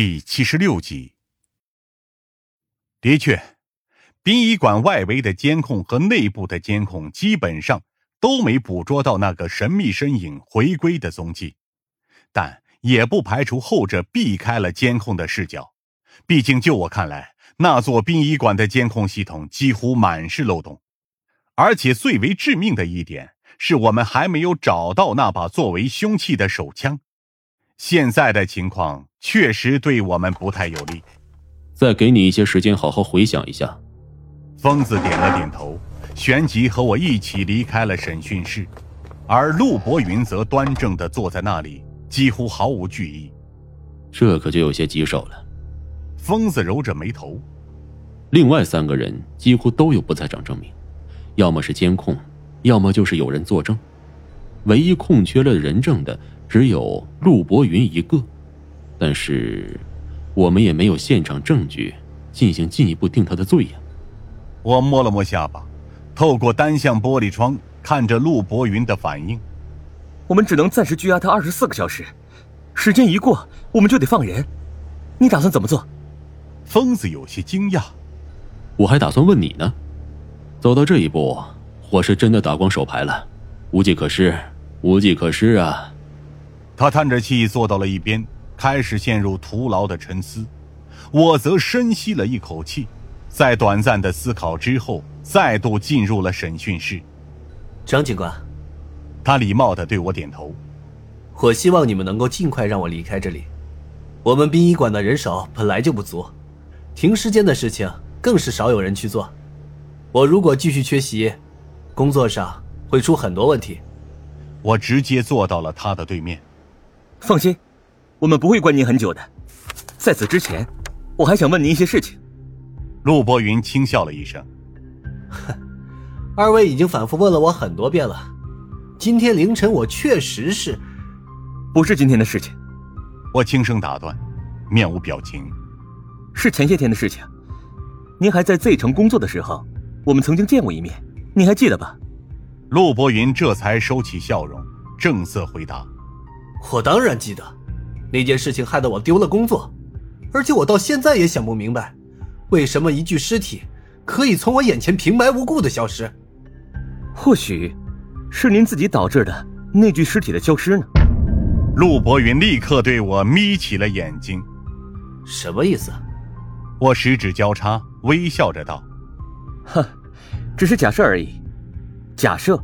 第七十六集。的确，殡仪馆外围的监控和内部的监控基本上都没捕捉到那个神秘身影回归的踪迹，但也不排除后者避开了监控的视角。毕竟，就我看来，那座殡仪馆的监控系统几乎满是漏洞，而且最为致命的一点是我们还没有找到那把作为凶器的手枪。现在的情况确实对我们不太有利。再给你一些时间，好好回想一下。疯子点了点头，旋即和我一起离开了审讯室，而陆博云则端正的坐在那里，几乎毫无惧意。这可就有些棘手了。疯子揉着眉头。另外三个人几乎都有不在场证明，要么是监控，要么就是有人作证。唯一空缺了人证的。只有陆博云一个，但是我们也没有现场证据进行进一步定他的罪呀。我摸了摸下巴，透过单向玻璃窗看着陆博云的反应。我们只能暂时拘押他二十四个小时，时间一过我们就得放人。你打算怎么做？疯子有些惊讶。我还打算问你呢。走到这一步，我是真的打光手牌了，无计可施，无计可施啊。他叹着气坐到了一边，开始陷入徒劳的沉思。我则深吸了一口气，在短暂的思考之后，再度进入了审讯室。张警官，他礼貌地对我点头。我希望你们能够尽快让我离开这里。我们殡仪馆的人手本来就不足，停尸间的事情更是少有人去做。我如果继续缺席，工作上会出很多问题。我直接坐到了他的对面。放心，我们不会关您很久的。在此之前，我还想问您一些事情。陆博云轻笑了一声：“哼，二位已经反复问了我很多遍了。今天凌晨我确实是……不是今天的事情。”我轻声打断，面无表情：“是前些天的事情。您还在 Z 城工作的时候，我们曾经见过一面，你还记得吧？”陆博云这才收起笑容，正色回答。我当然记得，那件事情害得我丢了工作，而且我到现在也想不明白，为什么一具尸体可以从我眼前平白无故的消失？或许，是您自己导致的那具尸体的消失呢？陆博云立刻对我眯起了眼睛，什么意思？我十指交叉，微笑着道：“哼，只是假设而已。假设，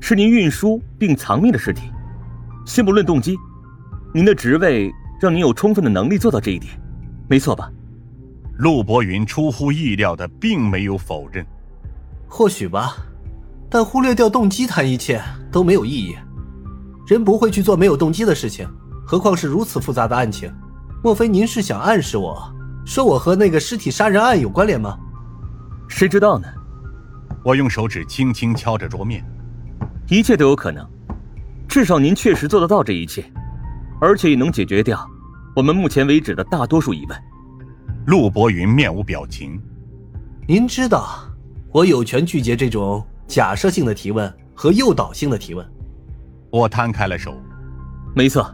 是您运输并藏匿的尸体。”先不论动机，您的职位让您有充分的能力做到这一点，没错吧？陆博云出乎意料的并没有否认。或许吧，但忽略掉动机谈一切都没有意义。人不会去做没有动机的事情，何况是如此复杂的案情。莫非您是想暗示我说我和那个尸体杀人案有关联吗？谁知道呢？我用手指轻轻敲着桌面，一切都有可能。至少您确实做得到这一切，而且也能解决掉我们目前为止的大多数疑问。陆博云面无表情。您知道，我有权拒绝这种假设性的提问和诱导性的提问。我摊开了手。没错，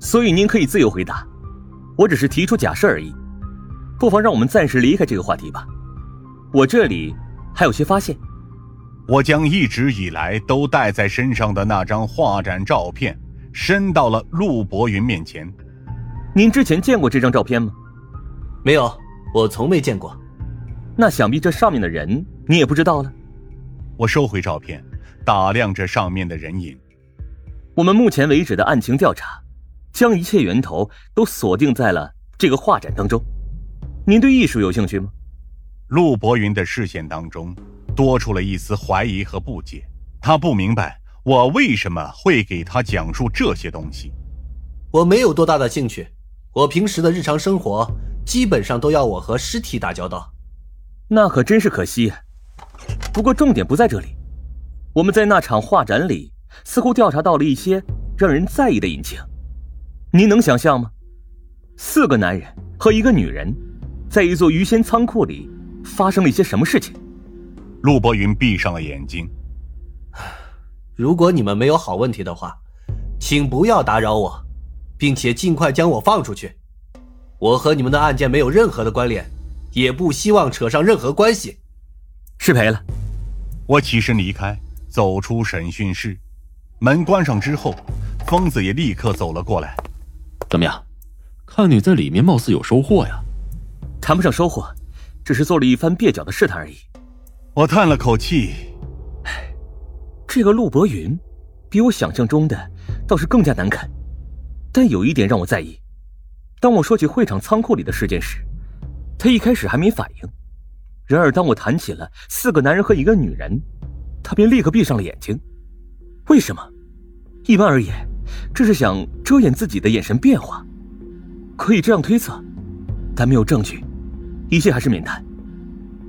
所以您可以自由回答。我只是提出假设而已。不妨让我们暂时离开这个话题吧。我这里还有些发现。我将一直以来都带在身上的那张画展照片伸到了陆博云面前。您之前见过这张照片吗？没有，我从未见过。那想必这上面的人你也不知道了。我收回照片，打量着上面的人影。我们目前为止的案情调查，将一切源头都锁定在了这个画展当中。您对艺术有兴趣吗？陆博云的视线当中。多出了一丝怀疑和不解，他不明白我为什么会给他讲述这些东西。我没有多大的兴趣，我平时的日常生活基本上都要我和尸体打交道。那可真是可惜。不过重点不在这里，我们在那场画展里似乎调查到了一些让人在意的隐情。您能想象吗？四个男人和一个女人，在一座鱼鲜仓库里发生了一些什么事情？陆博云闭上了眼睛。如果你们没有好问题的话，请不要打扰我，并且尽快将我放出去。我和你们的案件没有任何的关联，也不希望扯上任何关系。失陪了。我起身离开，走出审讯室，门关上之后，疯子也立刻走了过来。怎么样？看你在里面貌似有收获呀。谈不上收获，只是做了一番蹩脚的试探而已。我叹了口气，唉，这个陆博云，比我想象中的倒是更加难啃。但有一点让我在意，当我说起会场仓库里的事件时，他一开始还没反应。然而当我谈起了四个男人和一个女人，他便立刻闭上了眼睛。为什么？一般而言，这是想遮掩自己的眼神变化。可以这样推测，但没有证据，一切还是免谈。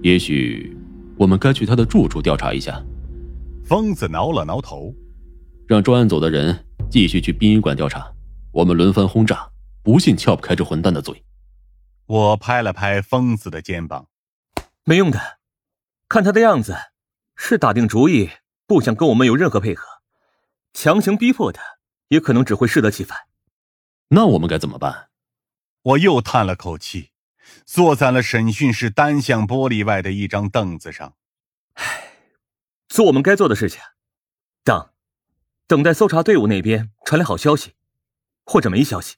也许我们该去他的住处调查一下。疯子挠了挠头，让专案组的人继续去殡仪馆调查。我们轮番轰炸，不信撬不开这混蛋的嘴。我拍了拍疯子的肩膀，没用的，看他的样子，是打定主意不想跟我们有任何配合，强行逼迫的，也可能只会适得其反。那我们该怎么办？我又叹了口气，坐在了审讯室单向玻璃外的一张凳子上。唉，做我们该做的事情，等，等待搜查队伍那边传来好消息。或者没消息。